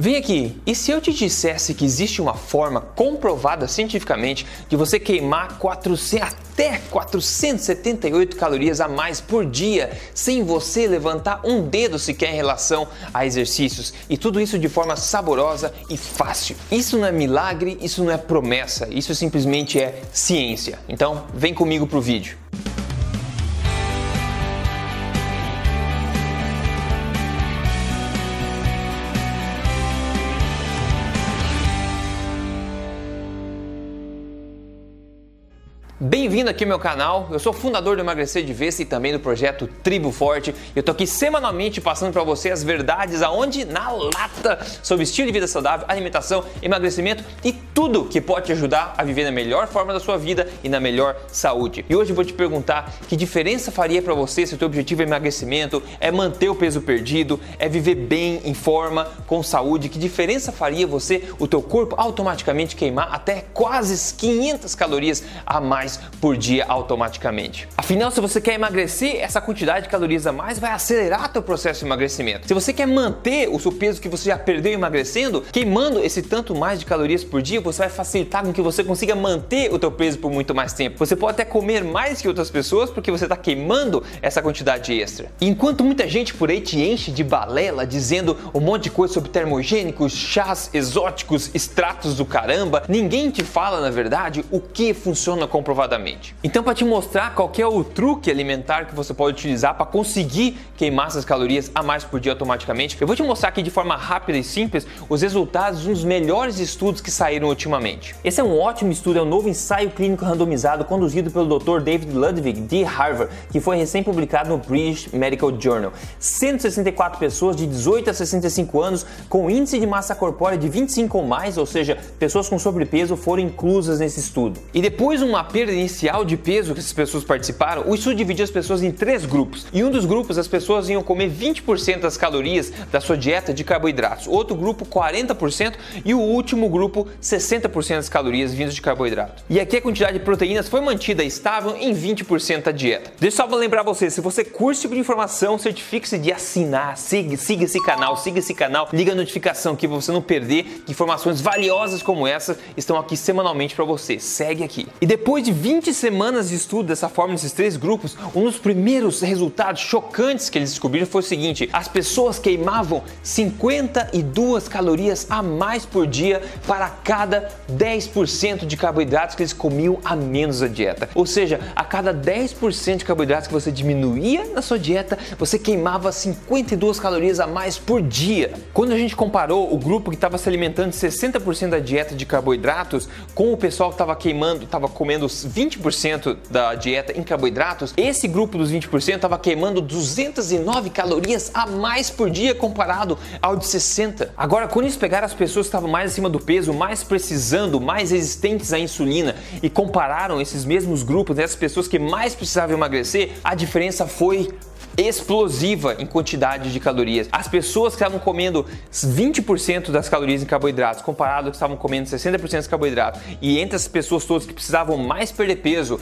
Vem aqui, e se eu te dissesse que existe uma forma comprovada cientificamente de você queimar 400, até 478 calorias a mais por dia sem você levantar um dedo sequer em relação a exercícios e tudo isso de forma saborosa e fácil? Isso não é milagre, isso não é promessa, isso simplesmente é ciência. Então, vem comigo pro vídeo. Bem-vindo aqui ao meu canal. Eu sou fundador do Emagrecer de Vez e também do projeto Tribo Forte. Eu tô aqui semanalmente passando para você as verdades aonde na lata sobre estilo de vida saudável, alimentação, emagrecimento e tudo que pode te ajudar a viver na melhor forma da sua vida e na melhor saúde. E hoje eu vou te perguntar que diferença faria para você se o teu objetivo é emagrecimento, é manter o peso perdido, é viver bem em forma, com saúde, que diferença faria você o teu corpo automaticamente queimar até quase 500 calorias a mais por dia automaticamente. Afinal, se você quer emagrecer, essa quantidade de calorias a mais vai acelerar teu processo de emagrecimento. Se você quer manter o seu peso que você já perdeu emagrecendo, queimando esse tanto mais de calorias por dia, você vai facilitar com que você consiga manter o teu peso por muito mais tempo. Você pode até comer mais que outras pessoas porque você está queimando essa quantidade extra. Enquanto muita gente por aí te enche de balela dizendo um monte de coisa sobre termogênicos, chás exóticos, extratos do caramba, ninguém te fala na verdade o que funciona comprovadamente comprovadamente. Então, para te mostrar qual é o truque alimentar que você pode utilizar para conseguir queimar essas calorias a mais por dia automaticamente, eu vou te mostrar aqui de forma rápida e simples os resultados de um dos melhores estudos que saíram ultimamente. Esse é um ótimo estudo, é um novo ensaio clínico randomizado conduzido pelo Dr. David Ludwig de Harvard, que foi recém-publicado no British Medical Journal. 164 pessoas de 18 a 65 anos com índice de massa corpórea de 25 ou mais, ou seja, pessoas com sobrepeso, foram inclusas nesse estudo. E depois uma perda inicial de peso que essas pessoas participaram, o estudo dividiu as pessoas em três grupos. Em um dos grupos, as pessoas iam comer 20% das calorias da sua dieta de carboidratos, outro grupo 40% e o último grupo 60% das calorias vindas de carboidrato. E aqui a quantidade de proteínas foi mantida estável em 20% da dieta. Deixa eu só lembrar você, se você curte esse tipo de informação, certifique-se de assinar, siga, siga esse canal, siga esse canal, liga a notificação aqui para você não perder informações valiosas como essa estão aqui semanalmente para você. Segue aqui. E depois de 20 semanas de estudo dessa forma nesses três grupos, um dos primeiros resultados chocantes que eles descobriram foi o seguinte: as pessoas queimavam 52 calorias a mais por dia para cada 10% de carboidratos que eles comiam a menos da dieta. Ou seja, a cada 10% de carboidratos que você diminuía na sua dieta, você queimava 52 calorias a mais por dia. Quando a gente comparou o grupo que estava se alimentando de 60% da dieta de carboidratos com o pessoal que estava queimando, estava comendo 20% da dieta em carboidratos, esse grupo dos 20% estava queimando 209 calorias a mais por dia comparado ao de 60. Agora, quando eles pegaram as pessoas que estavam mais acima do peso, mais precisando, mais resistentes à insulina e compararam esses mesmos grupos, né, as pessoas que mais precisavam emagrecer, a diferença foi explosiva em quantidade de calorias. As pessoas que estavam comendo 20% das calorias em carboidratos, comparado ao que estavam comendo 60% de carboidratos, e entre as pessoas todas que precisavam mais perder peso,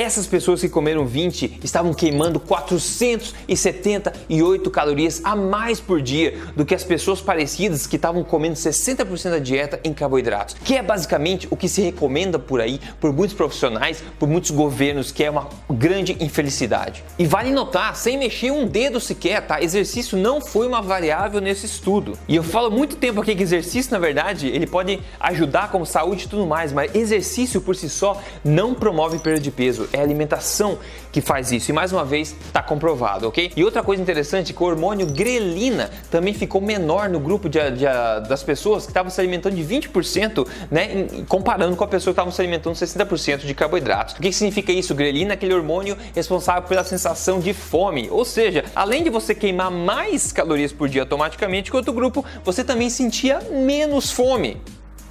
essas pessoas que comeram 20 estavam queimando 478 calorias a mais por dia do que as pessoas parecidas que estavam comendo 60% da dieta em carboidratos, que é basicamente o que se recomenda por aí por muitos profissionais, por muitos governos, que é uma grande infelicidade. E vale notar, sem mexer um dedo sequer, tá? Exercício não foi uma variável nesse estudo. E eu falo muito tempo aqui que exercício, na verdade, ele pode ajudar como saúde e tudo mais, mas exercício por si só não promove perda de peso é a alimentação que faz isso. E mais uma vez, está comprovado, ok? E outra coisa interessante, que o hormônio grelina também ficou menor no grupo de, de, das pessoas que estavam se alimentando de 20%, né? Comparando com a pessoa que estava se alimentando 60% de carboidratos. O que significa isso? Grelina é aquele hormônio responsável pela sensação de fome. Ou seja, além de você queimar mais calorias por dia automaticamente que outro grupo, você também sentia menos fome.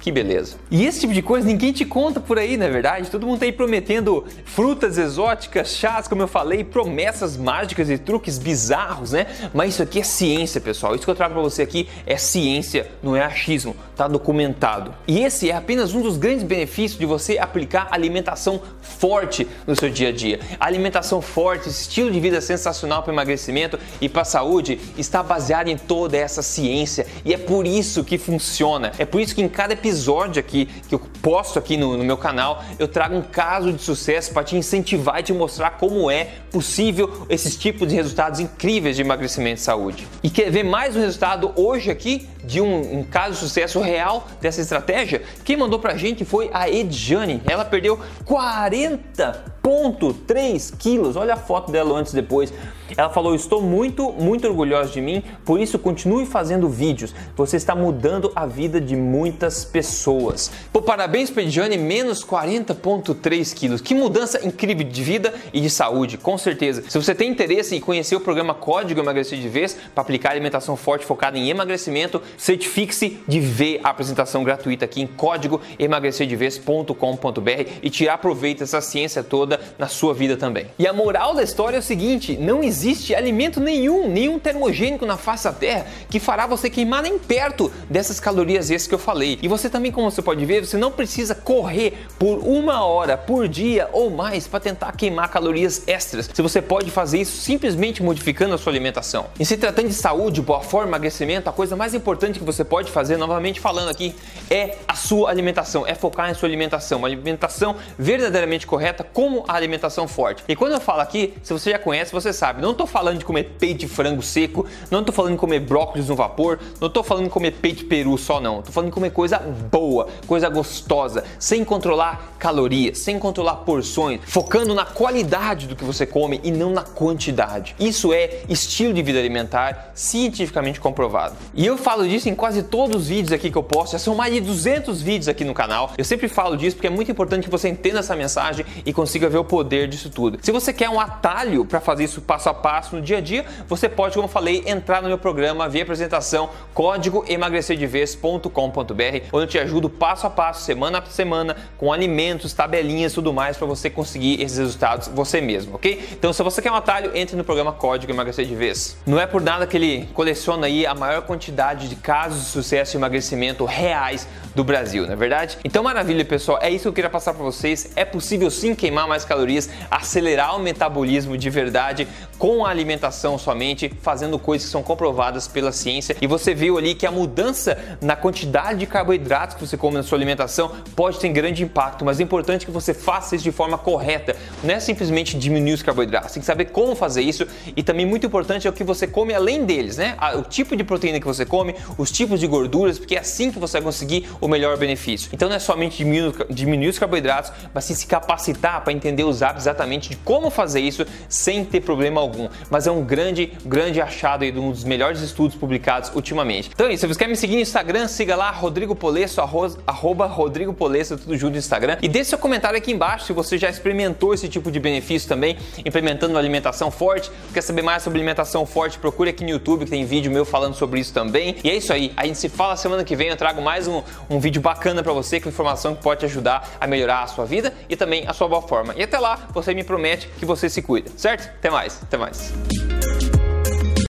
Que beleza. E esse tipo de coisa ninguém te conta por aí, não é verdade? Todo mundo tá aí prometendo frutas exóticas, chás, como eu falei, promessas mágicas e truques bizarros, né? Mas isso aqui é ciência, pessoal. Isso que eu trago para você aqui é ciência, não é achismo, tá documentado. E esse é apenas um dos grandes benefícios de você aplicar alimentação forte no seu dia a dia. Alimentação forte, estilo de vida sensacional para emagrecimento e para saúde está baseado em toda essa ciência e é por isso que funciona. É por isso que em cada episódio episódio aqui que eu posto aqui no, no meu canal, eu trago um caso de sucesso para te incentivar e te mostrar como é possível esses tipos de resultados incríveis de emagrecimento e saúde. E quer ver mais um resultado hoje aqui de um, um caso de sucesso real dessa estratégia? Quem mandou pra gente foi a Edjane. Ela perdeu 40,3 quilos. Olha a foto dela antes e depois. Ela falou: Estou muito, muito orgulhosa de mim, por isso continue fazendo vídeos. Você está mudando a vida de muitas pessoas. Pô, parabéns para Ediane, menos 40,3 quilos. Que mudança incrível de vida e de saúde, com certeza. Se você tem interesse em conhecer o programa Código Emagrecer de Vez para aplicar alimentação forte focada em emagrecimento, certifique-se de ver a apresentação gratuita aqui em código emagrecerdevez.com.br e tirar proveito dessa ciência toda na sua vida também. E a moral da história é o seguinte: não existe existe alimento nenhum, nenhum termogênico na face da Terra que fará você queimar nem perto dessas calorias extras que eu falei. E você também, como você pode ver, você não precisa correr por uma hora por dia ou mais para tentar queimar calorias extras. Se você pode fazer isso simplesmente modificando a sua alimentação. E se tratando de saúde, boa forma, emagrecimento, a coisa mais importante que você pode fazer, novamente falando aqui, é a sua alimentação, é focar em sua alimentação, uma alimentação verdadeiramente correta, como a alimentação forte. E quando eu falo aqui, se você já conhece, você sabe, não não estou falando de comer peito de frango seco, não estou falando de comer brócolis no vapor, não estou falando de comer peito de peru só não. Estou falando de comer coisa boa, coisa gostosa, sem controlar calorias, sem controlar porções, focando na qualidade do que você come e não na quantidade. Isso é estilo de vida alimentar cientificamente comprovado. E eu falo disso em quase todos os vídeos aqui que eu posto, já são mais de 200 vídeos aqui no canal. Eu sempre falo disso porque é muito importante que você entenda essa mensagem e consiga ver o poder disso tudo. Se você quer um atalho para fazer isso passo a passo no dia a dia, você pode, como eu falei, entrar no meu programa via apresentação código emagrecerdevez.com.br, onde eu te ajudo passo a passo, semana a semana, com alimentos, tabelinhas tudo mais para você conseguir esses resultados você mesmo, ok? Então, se você quer um atalho, entre no programa Código Emagrecer de Vez. Não é por nada que ele coleciona aí a maior quantidade de casos de sucesso e emagrecimento reais do Brasil, não é verdade? Então, maravilha, pessoal, é isso que eu queria passar para vocês. É possível sim queimar mais calorias, acelerar o metabolismo de verdade com a alimentação somente, fazendo coisas que são comprovadas pela ciência. E você viu ali que a mudança na quantidade de carboidratos que você come na sua alimentação pode ter grande impacto, mas é importante que você faça isso de forma correta. Não é simplesmente diminuir os carboidratos, tem que saber como fazer isso e também muito importante é o que você come além deles, né? O tipo de proteína que você come, os tipos de gorduras, porque é assim que você vai conseguir o melhor benefício. Então não é somente diminuir, diminuir os carboidratos, mas sim se capacitar para entender os hábitos exatamente de como fazer isso sem ter problema algum. Mas é um grande, grande achado aí de um dos melhores estudos publicados ultimamente. Então é isso, se você quer me seguir no Instagram, siga lá Rodrigo Polesso, arroba Rodrigo Polesso, tudo junto no Instagram. E deixe seu comentário aqui embaixo se você já experimentou esse tipo de benefício também, implementando uma alimentação forte. Quer saber mais sobre alimentação forte? Procure aqui no YouTube que tem vídeo meu falando sobre isso também. E é isso aí, a gente se fala semana que vem, eu trago mais um, um vídeo bacana para você com informação que pode te ajudar a melhorar a sua vida e também a sua boa forma. E até lá, você me promete que você se cuida, certo? Até mais, até mais.